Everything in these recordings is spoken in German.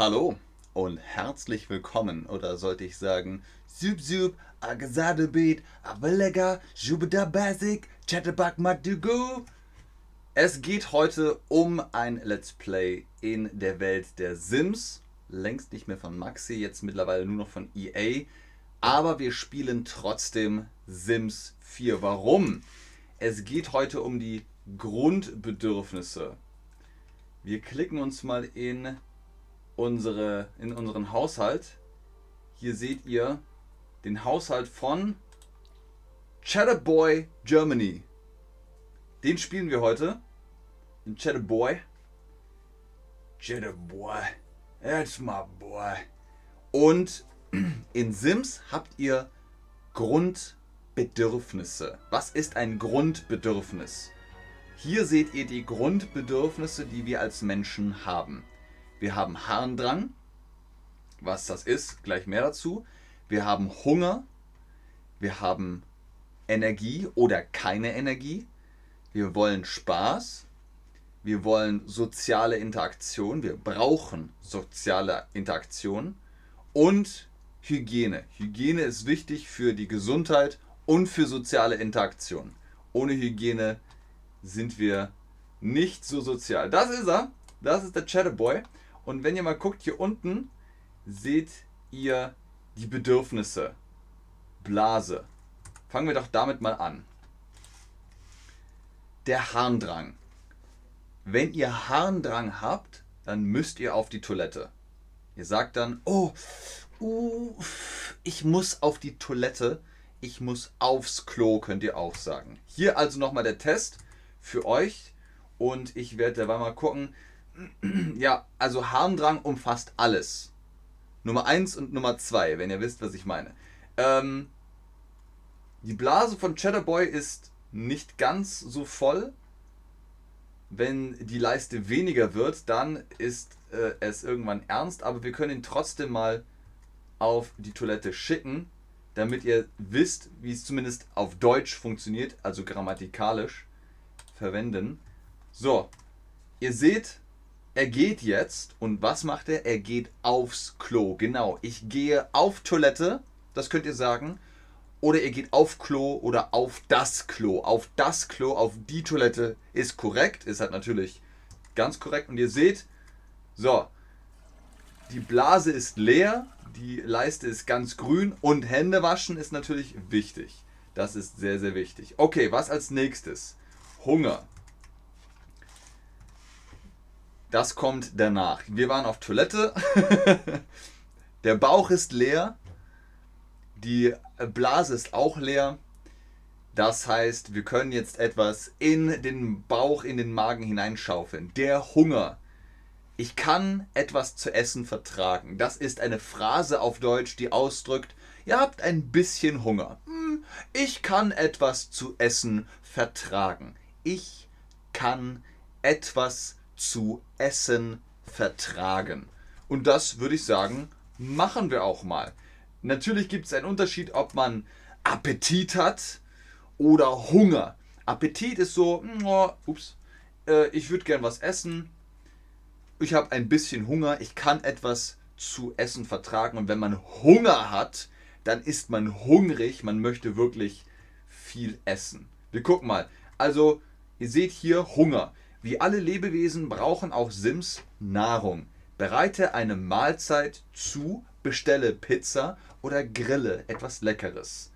Hallo und herzlich willkommen, oder sollte ich sagen, Sup Sup, Agasade Beat, Avalega, Jubida Basic, Chatterbug Madugu. Es geht heute um ein Let's Play in der Welt der Sims. Längst nicht mehr von Maxi, jetzt mittlerweile nur noch von EA. Aber wir spielen trotzdem Sims 4. Warum? Es geht heute um die Grundbedürfnisse. Wir klicken uns mal in unsere, in unseren Haushalt. Hier seht ihr den Haushalt von Chatterboy Germany. Den spielen wir heute. Den Chatterboy. Chatterboy. That's my boy. Und in Sims habt ihr Grundbedürfnisse. Was ist ein Grundbedürfnis? Hier seht ihr die Grundbedürfnisse, die wir als Menschen haben. Wir haben Harndrang. Was das ist, gleich mehr dazu. Wir haben Hunger. Wir haben Energie oder keine Energie. Wir wollen Spaß. Wir wollen soziale Interaktion. Wir brauchen soziale Interaktion. Und Hygiene. Hygiene ist wichtig für die Gesundheit und für soziale Interaktion. Ohne Hygiene sind wir nicht so sozial. Das ist er. Das ist der Chatterboy. Und wenn ihr mal guckt, hier unten seht ihr die Bedürfnisse. Blase. Fangen wir doch damit mal an. Der Harndrang. Wenn ihr Harndrang habt, dann müsst ihr auf die Toilette. Ihr sagt dann, oh, uh, ich muss auf die Toilette, ich muss aufs Klo, könnt ihr auch sagen. Hier also nochmal der Test für euch und ich werde dabei mal gucken, ja, also Harndrang umfasst alles. Nummer 1 und Nummer 2, wenn ihr wisst, was ich meine. Ähm, die Blase von Chatterboy ist nicht ganz so voll. Wenn die Leiste weniger wird, dann ist äh, es irgendwann ernst, aber wir können ihn trotzdem mal auf die Toilette schicken, damit ihr wisst, wie es zumindest auf Deutsch funktioniert, also grammatikalisch verwenden. So, ihr seht, er geht jetzt und was macht er? Er geht aufs Klo. Genau, ich gehe auf Toilette, das könnt ihr sagen. Oder ihr geht auf Klo oder auf das Klo. Auf das Klo, auf die Toilette ist korrekt, ist halt natürlich ganz korrekt. Und ihr seht, so, die Blase ist leer, die Leiste ist ganz grün und Hände waschen ist natürlich wichtig. Das ist sehr, sehr wichtig. Okay, was als nächstes? Hunger. Das kommt danach. Wir waren auf Toilette. Der Bauch ist leer. Die Blase ist auch leer. Das heißt, wir können jetzt etwas in den Bauch, in den Magen hineinschaufeln. Der Hunger. Ich kann etwas zu essen vertragen. Das ist eine Phrase auf Deutsch, die ausdrückt, ihr habt ein bisschen Hunger. Hm, ich kann etwas zu essen vertragen. Ich kann etwas zu essen vertragen. Und das würde ich sagen, machen wir auch mal. Natürlich gibt es einen Unterschied, ob man Appetit hat oder Hunger. Appetit ist so, oh, ups, äh, ich würde gern was essen. Ich habe ein bisschen Hunger, ich kann etwas zu essen vertragen. Und wenn man Hunger hat, dann ist man hungrig, man möchte wirklich viel essen. Wir gucken mal. Also, ihr seht hier Hunger. Wie alle Lebewesen brauchen auch Sims Nahrung. Bereite eine Mahlzeit zu, bestelle Pizza oder grille etwas Leckeres.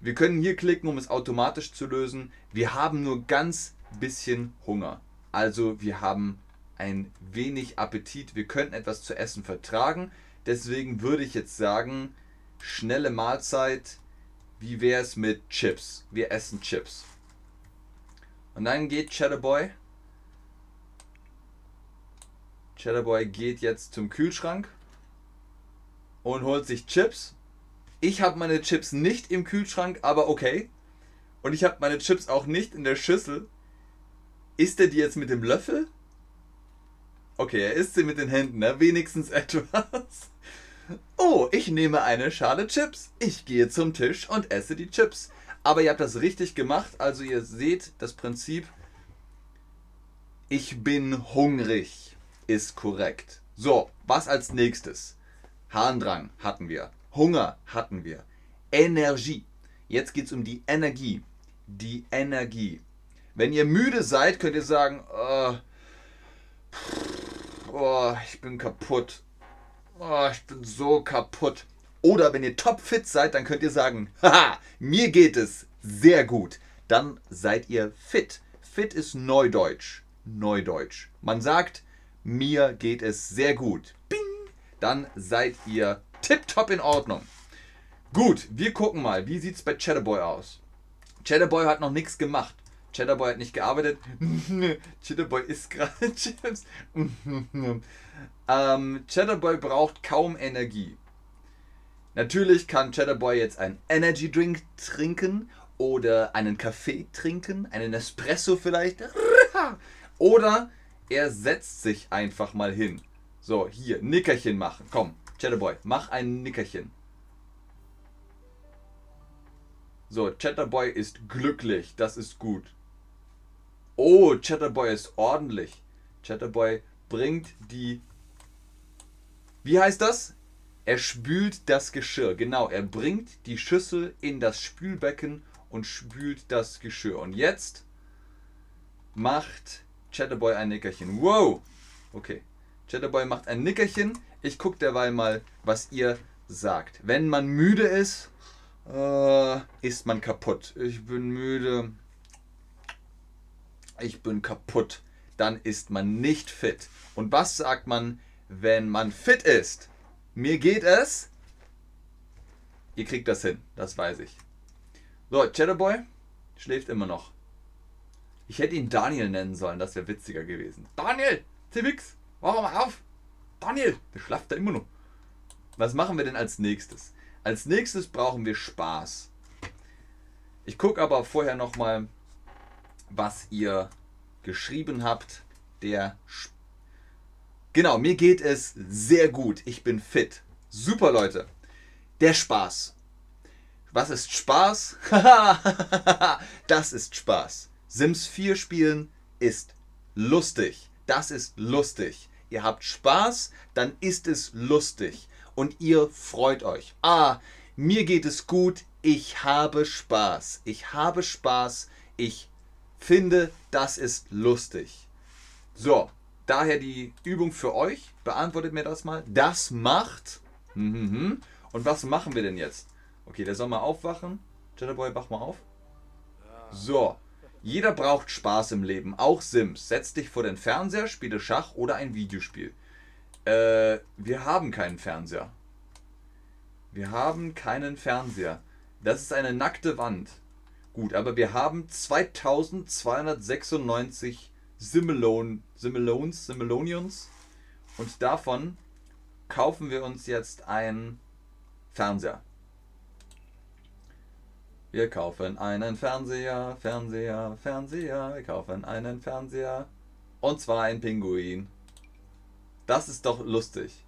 Wir können hier klicken, um es automatisch zu lösen. Wir haben nur ganz bisschen Hunger. Also wir haben ein wenig Appetit. Wir könnten etwas zu essen vertragen. Deswegen würde ich jetzt sagen, schnelle Mahlzeit. Wie wäre es mit Chips? Wir essen Chips. Und dann geht Chatterboy. Chatterboy geht jetzt zum Kühlschrank und holt sich Chips. Ich habe meine Chips nicht im Kühlschrank, aber okay. Und ich habe meine Chips auch nicht in der Schüssel. Isst er die jetzt mit dem Löffel? Okay, er isst sie mit den Händen, ne? wenigstens etwas. Oh, ich nehme eine Schale Chips. Ich gehe zum Tisch und esse die Chips. Aber ihr habt das richtig gemacht. Also ihr seht das Prinzip. Ich bin hungrig ist korrekt. So, was als nächstes? Harndrang hatten wir. Hunger hatten wir. Energie. Jetzt geht es um die Energie. Die Energie. Wenn ihr müde seid, könnt ihr sagen, oh, oh, ich bin kaputt. Oh, ich bin so kaputt. Oder wenn ihr topfit seid, dann könnt ihr sagen, haha, mir geht es sehr gut. Dann seid ihr fit. Fit ist Neudeutsch. Neudeutsch. Man sagt, mir geht es sehr gut. Bing! Dann seid ihr tipptopp in Ordnung. Gut, wir gucken mal, wie sieht es bei Chatterboy aus? Chatterboy hat noch nichts gemacht. Chatterboy hat nicht gearbeitet. Chatterboy ist gerade Chips. ähm, Chatterboy braucht kaum Energie. Natürlich kann Chatterboy jetzt einen Energy Drink trinken oder einen Kaffee trinken, einen Espresso vielleicht. Oder er setzt sich einfach mal hin. So, hier, Nickerchen machen. Komm, Chatterboy, mach ein Nickerchen. So, Chatterboy ist glücklich. Das ist gut. Oh, Chatterboy ist ordentlich. Chatterboy bringt die. Wie heißt das? Er spült das Geschirr. Genau, er bringt die Schüssel in das Spülbecken und spült das Geschirr. Und jetzt macht Chatterboy ein Nickerchen. Wow! Okay. Chatterboy macht ein Nickerchen. Ich gucke derweil mal, was ihr sagt. Wenn man müde ist, äh, ist man kaputt. Ich bin müde. Ich bin kaputt. Dann ist man nicht fit. Und was sagt man, wenn man fit ist? Mir geht es. Ihr kriegt das hin, das weiß ich. So, Chatterboy schläft immer noch. Ich hätte ihn Daniel nennen sollen, das wäre witziger gewesen. Daniel! Timix! Wach mal auf! Daniel! Der schlaft da immer noch. Was machen wir denn als nächstes? Als nächstes brauchen wir Spaß. Ich gucke aber vorher nochmal, was ihr geschrieben habt. Der Spaß. Genau, mir geht es sehr gut. Ich bin fit. Super, Leute. Der Spaß. Was ist Spaß? das ist Spaß. Sims 4 spielen ist lustig. Das ist lustig. Ihr habt Spaß, dann ist es lustig. Und ihr freut euch. Ah, mir geht es gut. Ich habe Spaß. Ich habe Spaß. Ich finde, das ist lustig. So, Daher die Übung für euch. Beantwortet mir das mal. Das macht. Und was machen wir denn jetzt? Okay, der soll mal aufwachen. Jetterboy, wach mal auf. So. Jeder braucht Spaß im Leben, auch Sims. Setz dich vor den Fernseher, spiele Schach oder ein Videospiel. Äh, wir haben keinen Fernseher. Wir haben keinen Fernseher. Das ist eine nackte Wand. Gut, aber wir haben 2296 Similon, Similons, Similonions. Und davon kaufen wir uns jetzt einen Fernseher. Wir kaufen einen Fernseher, Fernseher, Fernseher. Wir kaufen einen Fernseher. Und zwar ein Pinguin. Das ist doch lustig.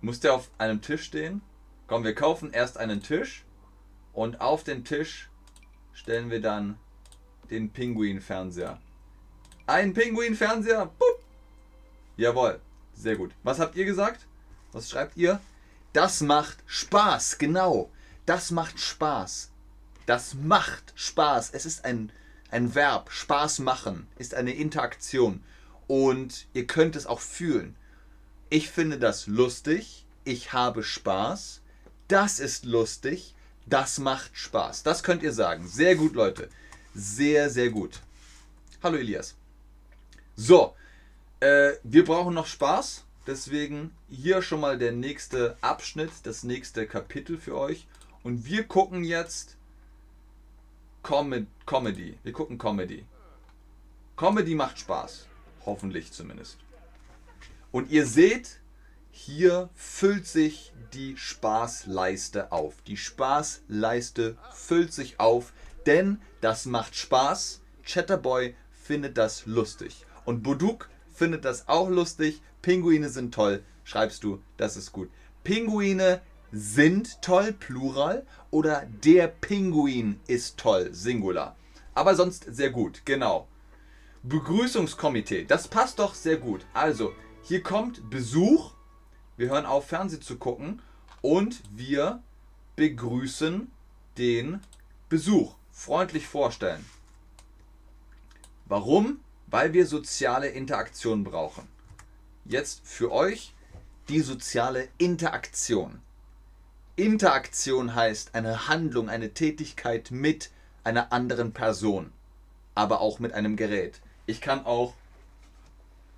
Muss der auf einem Tisch stehen? Komm, wir kaufen erst einen Tisch. Und auf den Tisch stellen wir dann den Pinguin-Fernseher. Ein Pinguin-Fernseher. Jawohl. Sehr gut. Was habt ihr gesagt? Was schreibt ihr? Das macht Spaß. Genau. Das macht Spaß. Das macht Spaß. Es ist ein, ein Verb. Spaß machen ist eine Interaktion. Und ihr könnt es auch fühlen. Ich finde das lustig. Ich habe Spaß. Das ist lustig. Das macht Spaß. Das könnt ihr sagen. Sehr gut, Leute. Sehr, sehr gut. Hallo Elias. So, äh, wir brauchen noch Spaß. Deswegen hier schon mal der nächste Abschnitt, das nächste Kapitel für euch. Und wir gucken jetzt Com Comedy. Wir gucken Comedy. Comedy macht Spaß. Hoffentlich zumindest. Und ihr seht, hier füllt sich die Spaßleiste auf. Die Spaßleiste füllt sich auf denn das macht Spaß. Chatterboy findet das lustig. Und Buduk findet das auch lustig. Pinguine sind toll, schreibst du, das ist gut. Pinguine sind toll, Plural, oder der Pinguin ist toll, Singular. Aber sonst sehr gut, genau. Begrüßungskomitee. Das passt doch sehr gut. Also, hier kommt Besuch. Wir hören auf, Fernsehen zu gucken. Und wir begrüßen den Besuch. Freundlich vorstellen. Warum? Weil wir soziale Interaktion brauchen. Jetzt für euch die soziale Interaktion. Interaktion heißt eine Handlung, eine Tätigkeit mit einer anderen Person, aber auch mit einem Gerät. Ich kann auch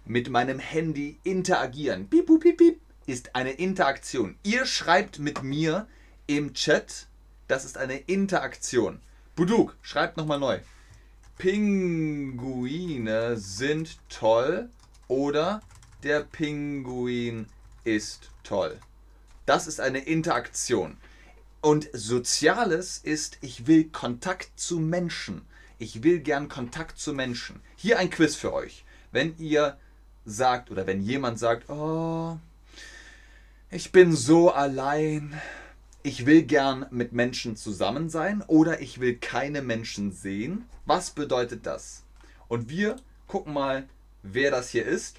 mit meinem Handy interagieren. Piep, piep, piep, ist eine Interaktion. Ihr schreibt mit mir im Chat, das ist eine Interaktion. Buduk, schreibt nochmal neu. Pinguine sind toll oder der Pinguin ist toll. Das ist eine Interaktion. Und Soziales ist, ich will Kontakt zu Menschen. Ich will gern Kontakt zu Menschen. Hier ein Quiz für euch. Wenn ihr sagt oder wenn jemand sagt, oh, ich bin so allein, ich will gern mit Menschen zusammen sein oder ich will keine Menschen sehen. Was bedeutet das? Und wir gucken mal, wer das hier ist.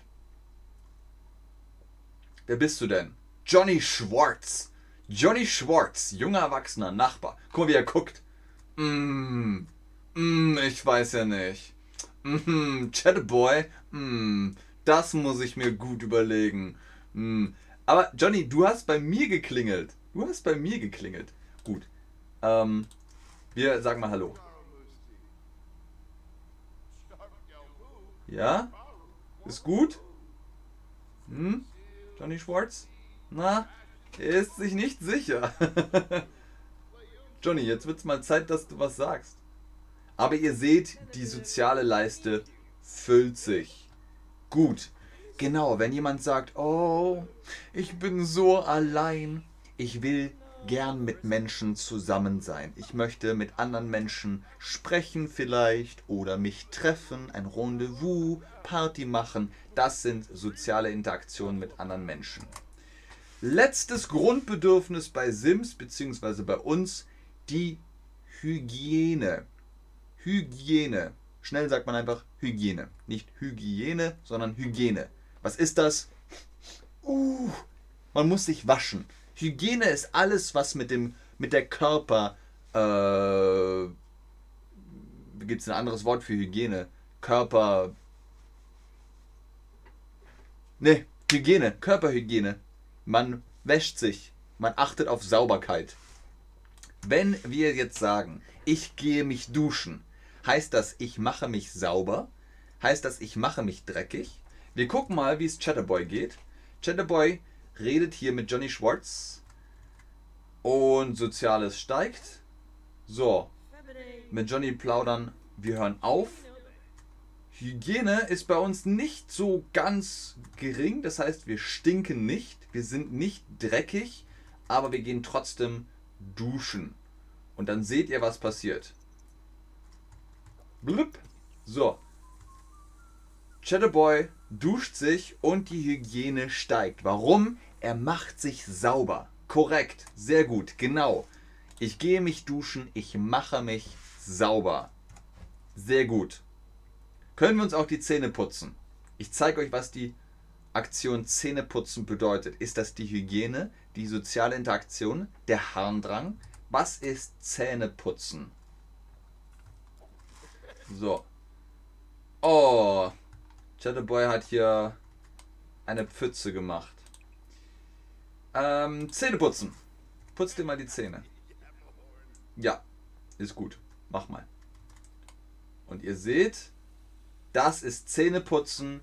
Wer bist du denn? Johnny Schwartz. Johnny Schwartz, junger Erwachsener, Nachbar. Guck mal, wie er guckt. Mm, mm, ich weiß ja nicht. Mm, Chatterboy, mm, das muss ich mir gut überlegen. Mm. Aber Johnny, du hast bei mir geklingelt. Du hast bei mir geklingelt. Gut. Ähm, wir sagen mal Hallo. Ja? Ist gut? Hm? Johnny Schwartz? Na, er ist sich nicht sicher. Johnny, jetzt wird's mal Zeit, dass du was sagst. Aber ihr seht, die soziale Leiste füllt sich. Gut. Genau, wenn jemand sagt, oh, ich bin so allein, ich will gern mit Menschen zusammen sein. Ich möchte mit anderen Menschen sprechen vielleicht oder mich treffen, ein Rendezvous, Party machen. Das sind soziale Interaktionen mit anderen Menschen. Letztes Grundbedürfnis bei Sims bzw. bei uns, die Hygiene. Hygiene. Schnell sagt man einfach Hygiene. Nicht Hygiene, sondern Hygiene. Was ist das? Uh, man muss sich waschen. Hygiene ist alles, was mit dem mit der Körper äh, gibt es ein anderes Wort für Hygiene? Körper. Ne, Hygiene, Körperhygiene. Man wäscht sich, man achtet auf Sauberkeit. Wenn wir jetzt sagen, ich gehe mich duschen, heißt das, ich mache mich sauber? Heißt das, ich mache mich dreckig? Wir gucken mal, wie es Chatterboy geht. Chatterboy redet hier mit Johnny Schwartz und Soziales steigt. So, mit Johnny plaudern, wir hören auf. Hygiene ist bei uns nicht so ganz gering, das heißt, wir stinken nicht, wir sind nicht dreckig, aber wir gehen trotzdem duschen. Und dann seht ihr, was passiert. Blüpp. So. Chatterboy duscht sich und die Hygiene steigt. Warum? Er macht sich sauber. Korrekt, sehr gut, genau. Ich gehe mich duschen, ich mache mich sauber. Sehr gut. Können wir uns auch die Zähne putzen? Ich zeige euch, was die Aktion Zähneputzen bedeutet. Ist das die Hygiene, die soziale Interaktion, der Harndrang? Was ist Zähneputzen? So. Oh, Chatterboy hat hier eine Pfütze gemacht. Ähm, Zähne putzen. Putz dir mal die Zähne. Ja, ist gut. Mach mal. Und ihr seht, das ist Zähneputzen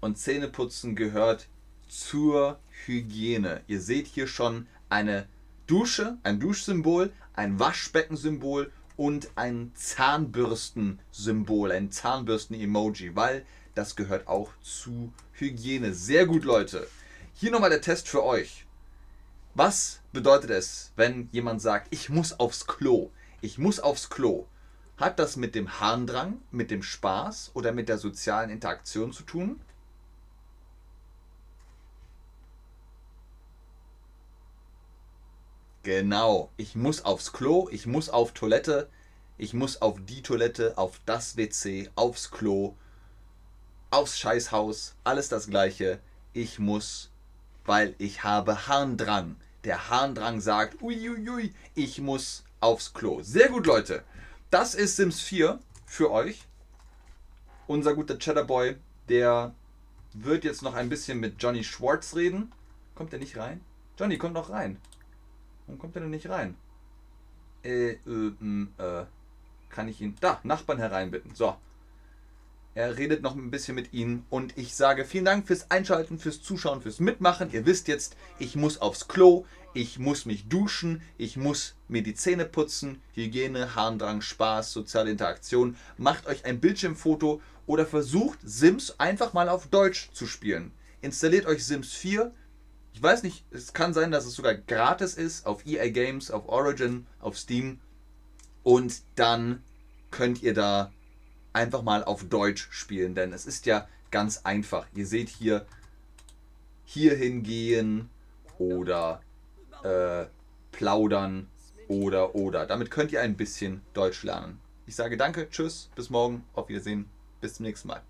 und Zähneputzen gehört zur Hygiene. Ihr seht hier schon eine Dusche, ein Duschsymbol, ein Waschbeckensymbol und ein Zahnbürstensymbol, ein Zahnbürsten-Emoji, weil das gehört auch zu Hygiene. Sehr gut, Leute. Hier nochmal der Test für euch. Was bedeutet es, wenn jemand sagt, ich muss aufs Klo? Ich muss aufs Klo. Hat das mit dem Harndrang, mit dem Spaß oder mit der sozialen Interaktion zu tun? Genau, ich muss aufs Klo, ich muss auf Toilette, ich muss auf die Toilette, auf das WC, aufs Klo. Aufs Scheißhaus, alles das gleiche. Ich muss, weil ich habe Harndrang. Der Harndrang sagt, uiuiui, ich muss aufs Klo. Sehr gut, Leute. Das ist Sims 4 für euch. Unser guter Cheddarboy, der wird jetzt noch ein bisschen mit Johnny Schwartz reden. Kommt er nicht rein? Johnny, komm doch rein. Warum kommt er denn nicht rein? Äh, äh, äh, kann ich ihn. Da, Nachbarn hereinbitten. So. Er redet noch ein bisschen mit Ihnen und ich sage vielen Dank fürs Einschalten, fürs Zuschauen, fürs Mitmachen. Ihr wisst jetzt, ich muss aufs Klo, ich muss mich duschen, ich muss mir die Zähne putzen, Hygiene, Harndrang, Spaß, soziale Interaktion. Macht euch ein Bildschirmfoto oder versucht Sims einfach mal auf Deutsch zu spielen. Installiert euch Sims 4. Ich weiß nicht, es kann sein, dass es sogar gratis ist auf EA Games, auf Origin, auf Steam. Und dann könnt ihr da einfach mal auf Deutsch spielen, denn es ist ja ganz einfach. Ihr seht hier hier hingehen oder äh, plaudern oder oder. Damit könnt ihr ein bisschen Deutsch lernen. Ich sage danke, tschüss, bis morgen, auf Wiedersehen, bis zum nächsten Mal.